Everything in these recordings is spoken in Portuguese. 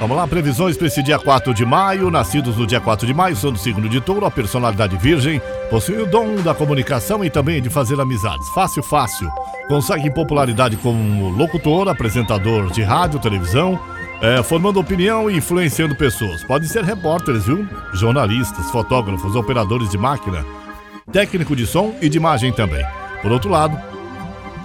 Vamos lá, previsões para esse dia 4 de maio. Nascidos no dia 4 de maio são do signo de touro, a personalidade virgem, possui o dom da comunicação e também de fazer amizades. Fácil, fácil. Consegue popularidade como locutor, apresentador de rádio, televisão, é, formando opinião e influenciando pessoas. Podem ser repórteres, viu? Jornalistas, fotógrafos, operadores de máquina, técnico de som e de imagem também. Por outro lado,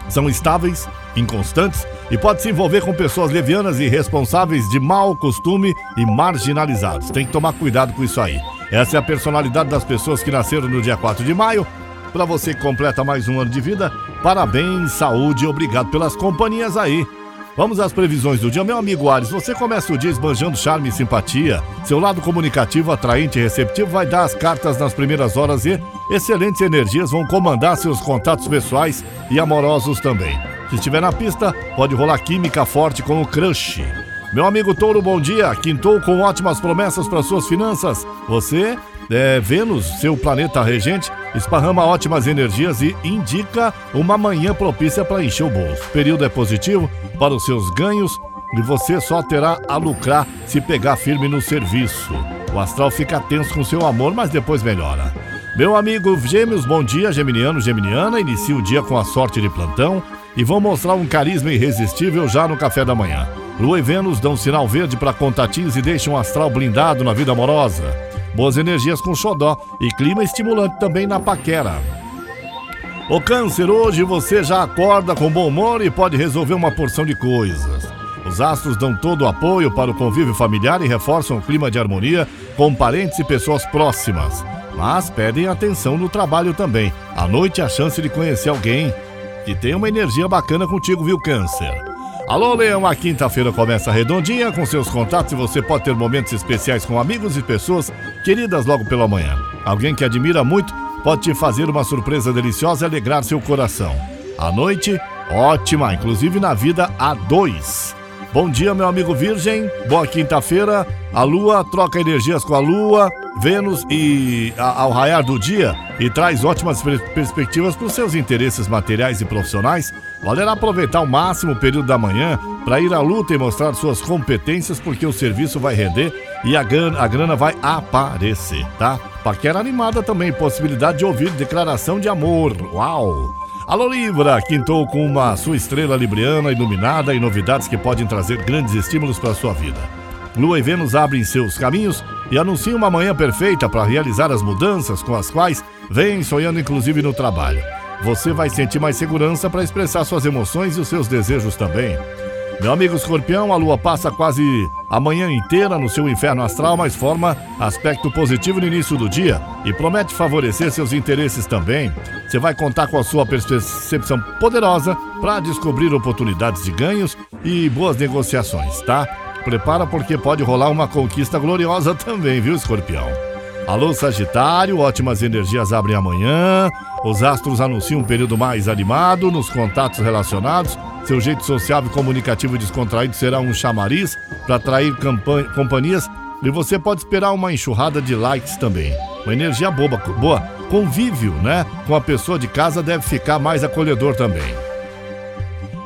são estáveis, inconstantes e pode se envolver com pessoas levianas e responsáveis de mau costume e marginalizados. Tem que tomar cuidado com isso aí. Essa é a personalidade das pessoas que nasceram no dia 4 de maio. Para você que completa mais um ano de vida, parabéns, saúde e obrigado pelas companhias aí. Vamos às previsões do dia. Meu amigo Ares, você começa o dia esbanjando charme e simpatia. Seu lado comunicativo, atraente e receptivo vai dar as cartas nas primeiras horas e excelentes energias vão comandar seus contatos pessoais e amorosos também. Se estiver na pista, pode rolar química forte com o crush. Meu amigo Touro, bom dia. Quintou com ótimas promessas para suas finanças. Você é, Vênus, seu planeta regente, esparrama ótimas energias e indica uma manhã propícia para encher o bolso. O período é positivo para os seus ganhos e você só terá a lucrar se pegar firme no serviço. O astral fica tenso com seu amor, mas depois melhora. Meu amigo Gêmeos, bom dia, Geminiano, Geminiana. Inicia o dia com a sorte de plantão e vão mostrar um carisma irresistível já no café da manhã. Lua e Vênus dão sinal verde para contatinhos e deixam o astral blindado na vida amorosa. Boas energias com xodó e clima estimulante também na paquera. O câncer, hoje você já acorda com bom humor e pode resolver uma porção de coisas. Os astros dão todo o apoio para o convívio familiar e reforçam o clima de harmonia com parentes e pessoas próximas. Mas pedem atenção no trabalho também. À noite, a chance de conhecer alguém que tem uma energia bacana contigo, viu, Câncer? Alô, Leão, a quinta-feira começa redondinha com seus contatos e você pode ter momentos especiais com amigos e pessoas queridas logo pela manhã. Alguém que admira muito pode te fazer uma surpresa deliciosa e alegrar seu coração. À noite, ótima, inclusive na vida a dois. Bom dia, meu amigo Virgem. Boa quinta-feira. A Lua troca energias com a Lua, Vênus e a, ao raiar do dia e traz ótimas perspectivas para os seus interesses materiais e profissionais. Valerá aproveitar ao máximo o período da manhã para ir à luta e mostrar suas competências, porque o serviço vai render e a grana, a grana vai aparecer, tá? Paquera animada também, possibilidade de ouvir declaração de amor. Uau! Alô Libra, quintou com uma sua estrela libriana iluminada e novidades que podem trazer grandes estímulos para sua vida. Lua e Vênus abrem seus caminhos e anunciam uma manhã perfeita para realizar as mudanças com as quais vem sonhando inclusive no trabalho. Você vai sentir mais segurança para expressar suas emoções e os seus desejos também. Meu amigo escorpião, a lua passa quase a manhã inteira no seu inferno astral, mas forma aspecto positivo no início do dia e promete favorecer seus interesses também. Você vai contar com a sua percepção poderosa para descobrir oportunidades de ganhos e boas negociações, tá? Prepara porque pode rolar uma conquista gloriosa também, viu, escorpião? Alô, Sagitário, ótimas energias abrem amanhã. Os astros anunciam um período mais animado nos contatos relacionados. Seu jeito sociável, comunicativo e descontraído será um chamariz para atrair companhias e você pode esperar uma enxurrada de likes também. Uma energia boba, boa. Convívio, né? Com a pessoa de casa deve ficar mais acolhedor também.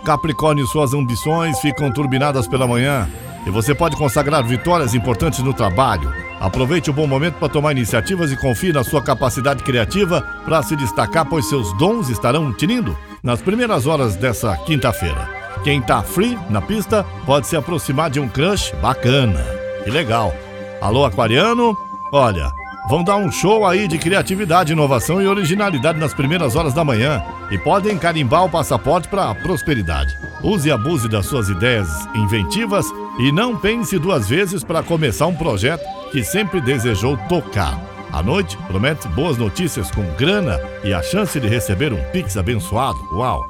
Capricórnio, suas ambições ficam turbinadas pela manhã e você pode consagrar vitórias importantes no trabalho. Aproveite o bom momento para tomar iniciativas e confie na sua capacidade criativa para se destacar, pois seus dons estarão tinindo nas primeiras horas dessa quinta-feira. Quem tá free na pista pode se aproximar de um crush bacana. Que legal. Alô, aquariano? Olha, vão dar um show aí de criatividade, inovação e originalidade nas primeiras horas da manhã e podem carimbar o passaporte para a prosperidade. Use e abuse das suas ideias inventivas e não pense duas vezes para começar um projeto que sempre desejou tocar. À noite, promete boas notícias com grana e a chance de receber um Pix abençoado. Uau!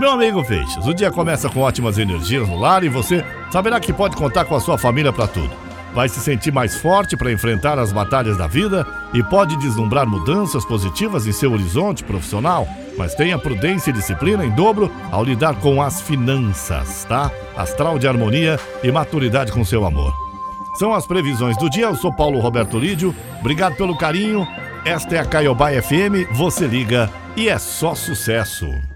Meu amigo Feixes, o dia começa com ótimas energias no lar e você saberá que pode contar com a sua família para tudo. Vai se sentir mais forte para enfrentar as batalhas da vida e pode deslumbrar mudanças positivas em seu horizonte profissional, mas tenha prudência e disciplina em dobro ao lidar com as finanças, tá? Astral de harmonia e maturidade com seu amor. São as previsões do dia. Eu sou Paulo Roberto Lídio. Obrigado pelo carinho. Esta é a Caiobá FM. Você liga e é só sucesso.